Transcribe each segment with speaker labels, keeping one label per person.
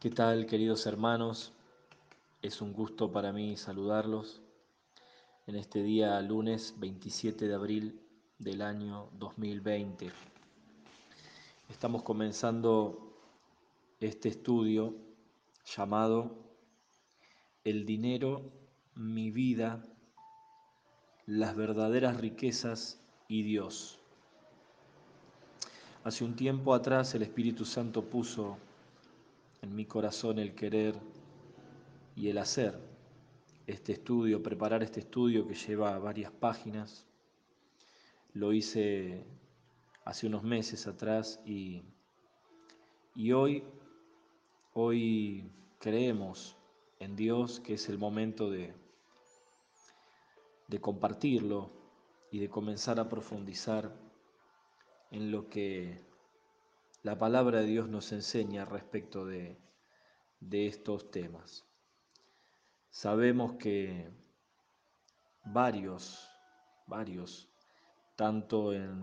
Speaker 1: ¿Qué tal, queridos hermanos? Es un gusto para mí saludarlos en este día lunes 27 de abril del año 2020. Estamos comenzando este estudio llamado El dinero, mi vida, las verdaderas riquezas y Dios. Hace un tiempo atrás el Espíritu Santo puso en mi corazón el querer y el hacer este estudio, preparar este estudio que lleva varias páginas. Lo hice hace unos meses atrás y, y hoy, hoy creemos en Dios que es el momento de, de compartirlo y de comenzar a profundizar en lo que la palabra de Dios nos enseña respecto de, de estos temas. Sabemos que varios, varios, tanto en,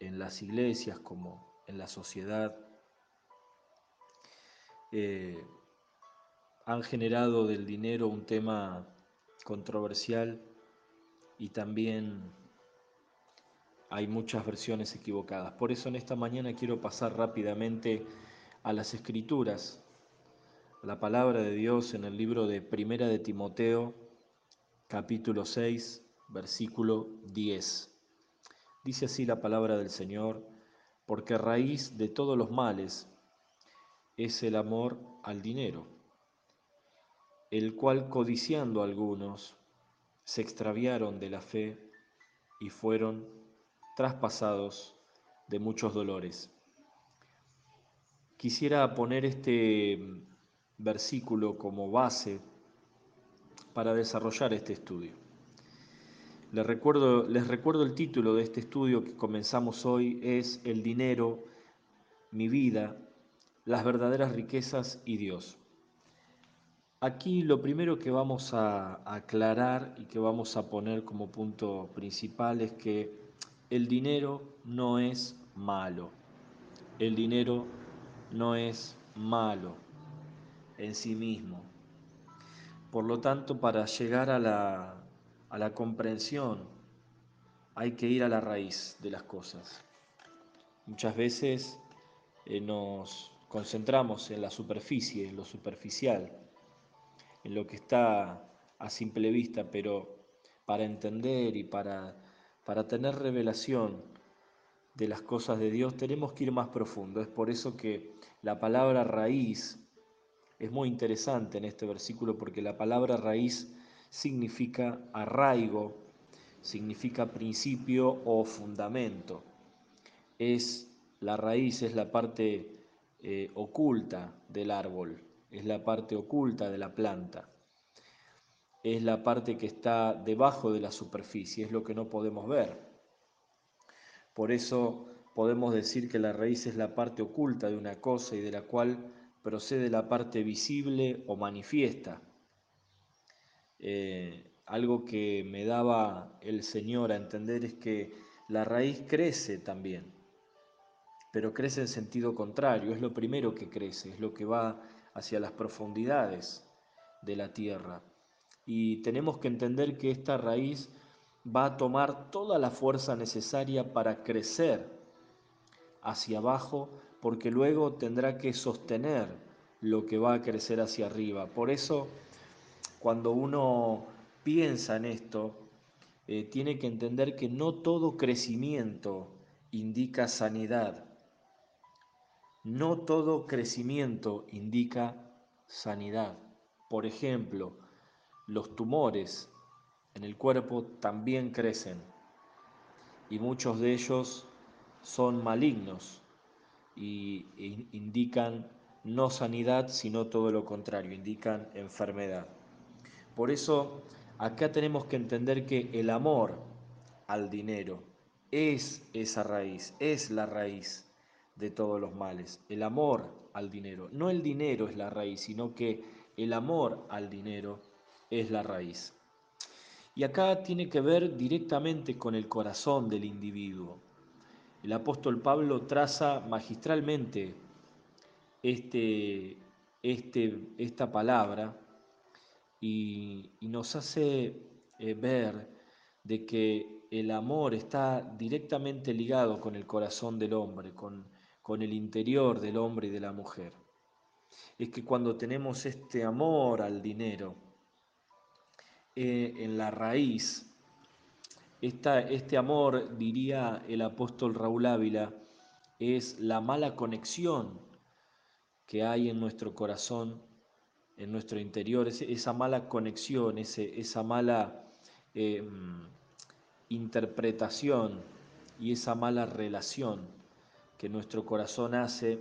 Speaker 1: en las iglesias como en la sociedad, eh, han generado del dinero un tema controversial y también hay muchas versiones equivocadas. Por eso en esta mañana quiero pasar rápidamente a las escrituras, a la palabra de Dios en el libro de Primera de Timoteo, capítulo 6, versículo 10. Dice así la palabra del Señor, porque raíz de todos los males es el amor al dinero, el cual codiciando algunos se extraviaron de la fe y fueron traspasados de muchos dolores. Quisiera poner este versículo como base para desarrollar este estudio. Les recuerdo, les recuerdo el título de este estudio que comenzamos hoy, es El dinero, mi vida, las verdaderas riquezas y Dios. Aquí lo primero que vamos a aclarar y que vamos a poner como punto principal es que el dinero no es malo. El dinero no es malo en sí mismo. Por lo tanto, para llegar a la, a la comprensión hay que ir a la raíz de las cosas. Muchas veces eh, nos concentramos en la superficie, en lo superficial, en lo que está a simple vista, pero para entender y para para tener revelación de las cosas de Dios tenemos que ir más profundo. Es por eso que la palabra raíz es muy interesante en este versículo porque la palabra raíz significa arraigo, significa principio o fundamento. Es la raíz, es la parte eh, oculta del árbol, es la parte oculta de la planta es la parte que está debajo de la superficie, es lo que no podemos ver. Por eso podemos decir que la raíz es la parte oculta de una cosa y de la cual procede la parte visible o manifiesta. Eh, algo que me daba el Señor a entender es que la raíz crece también, pero crece en sentido contrario, es lo primero que crece, es lo que va hacia las profundidades de la tierra y tenemos que entender que esta raíz va a tomar toda la fuerza necesaria para crecer hacia abajo, porque luego tendrá que sostener lo que va a crecer hacia arriba. Por eso, cuando uno piensa en esto, eh, tiene que entender que no todo crecimiento indica sanidad. No todo crecimiento indica sanidad. Por ejemplo, los tumores en el cuerpo también crecen y muchos de ellos son malignos y indican no sanidad, sino todo lo contrario, indican enfermedad. Por eso acá tenemos que entender que el amor al dinero es esa raíz, es la raíz de todos los males. El amor al dinero. No el dinero es la raíz, sino que el amor al dinero es la raíz. Y acá tiene que ver directamente con el corazón del individuo. El apóstol Pablo traza magistralmente este, este, esta palabra y, nos hace eh, ver de que el amor está directamente ligado con el corazón del hombre, con, con el interior del hombre y de la mujer. Es que cuando tenemos este amor al dinero, eh, en la raíz, este amor, diría el apóstol Raúl Ávila, es la mala conexión que hay en nuestro corazón, en nuestro interior, esa mala conexión, esa mala em, interpretación y esa mala relación que nuestro corazón hace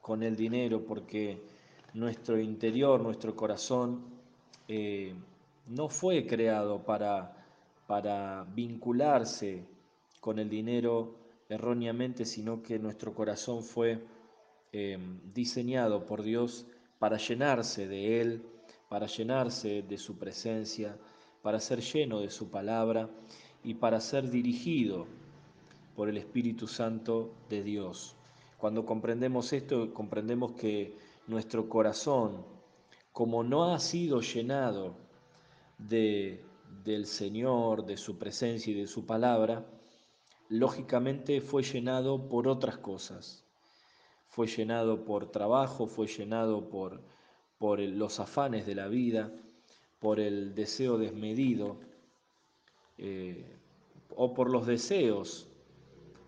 Speaker 1: con el dinero, porque nuestro interior, nuestro corazón, eh, no fue creado para para vincularse con el dinero erróneamente, sino que nuestro corazón fue em, diseñado por Dios para llenarse de Él, para llenarse de su presencia, para ser lleno de su palabra y para ser dirigido por el Espíritu Santo de Dios. Cuando comprendemos esto, comprendemos que nuestro corazón, como no ha sido llenado de del Señor, de su presencia y de su palabra, lógicamente fue llenado por otras cosas. Fue llenado por trabajo, fue llenado por, por los afanes de la vida, por el deseo desmedido, eh, o por los deseos,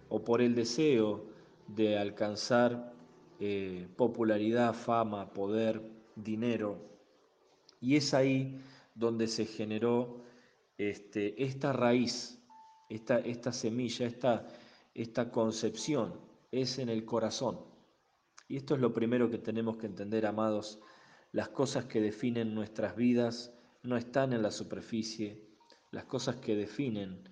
Speaker 1: o por el deseo de alcanzar eh, popularidad, fama, poder, dinero. Y es ahí donde se generó este, esta raíz, esta, esta semilla, esta, esta concepción es en el corazón. Y esto es lo primero que tenemos que entender, amados. Las cosas que definen nuestras vidas no están en la superficie. Las cosas que definen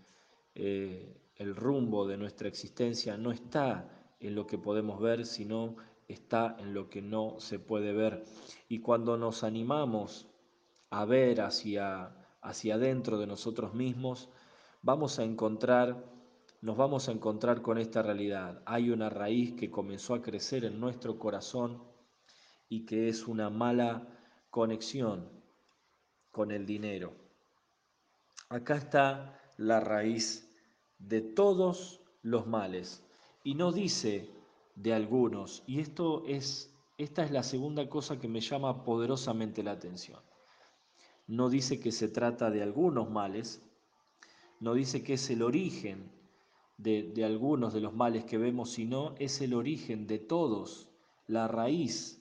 Speaker 1: eh, el rumbo de nuestra existencia no está en lo que podemos ver, sino está en lo que no se puede ver. Y cuando nos animamos a ver hacia hacia adentro de nosotros mismos, vamos a encontrar, nos vamos a encontrar con esta realidad. Hay una raíz que comenzó a crecer en nuestro corazón y que es una mala conexión con el dinero. Acá está la raíz de todos los males y no dice de algunos, y esto es esta es la segunda cosa que me llama poderosamente la atención no dice que se trata de algunos males, no dice que es el origen de, algunos de los males que vemos, sino es el origen de todos, la raíz,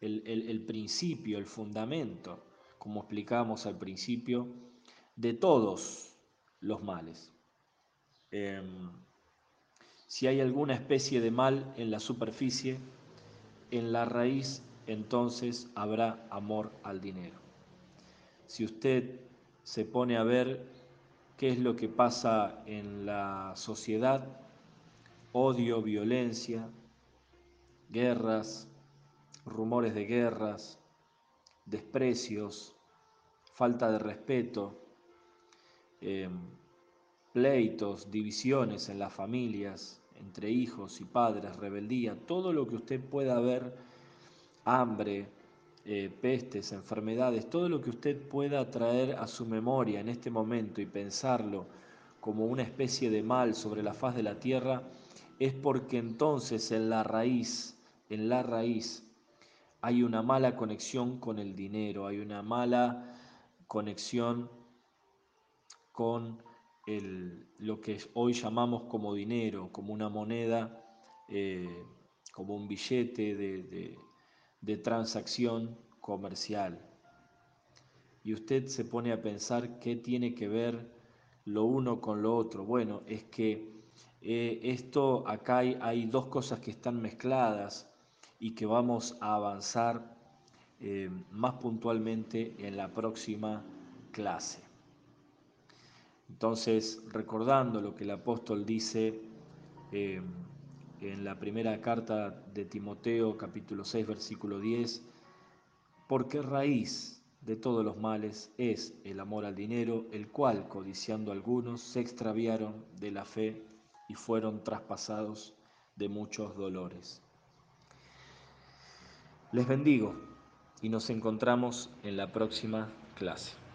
Speaker 1: el, principio, el fundamento, como explicábamos al principio, de todos los males. Em, si hay alguna especie de mal en la superficie, en la raíz entonces habrá amor al dinero si usted se pone a ver qué es lo que pasa en la sociedad, odio, violencia, guerras, rumores de guerras, desprecios, falta de respeto, em, pleitos, divisiones en las familias, entre hijos y padres, rebeldía, todo lo que usted pueda ver, hambre, eh, pestes, enfermedades, todo lo que usted pueda traer a su memoria en este momento y pensarlo como una especie de mal sobre la faz de la tierra, es porque entonces en la raíz, en la raíz, hay una mala conexión con el dinero, hay una mala conexión con el, lo que hoy llamamos como dinero, como una moneda, eh, como un billete de, de transacción comercial. Y usted se pone a pensar qué tiene que ver lo uno con lo otro. Bueno, es que eh, esto acá hay, dos cosas que están mezcladas y que vamos a avanzar eh, más puntualmente en la próxima clase. Entonces, recordando lo que el apóstol dice eh, en la primera carta de Timoteo, capítulo 6, versículo 10, porque raíz de todos los males es el amor al dinero, el cual, codiciando algunos, se extraviaron de la fe y fueron traspasados de muchos dolores. Les bendigo y nos encontramos en la próxima clase.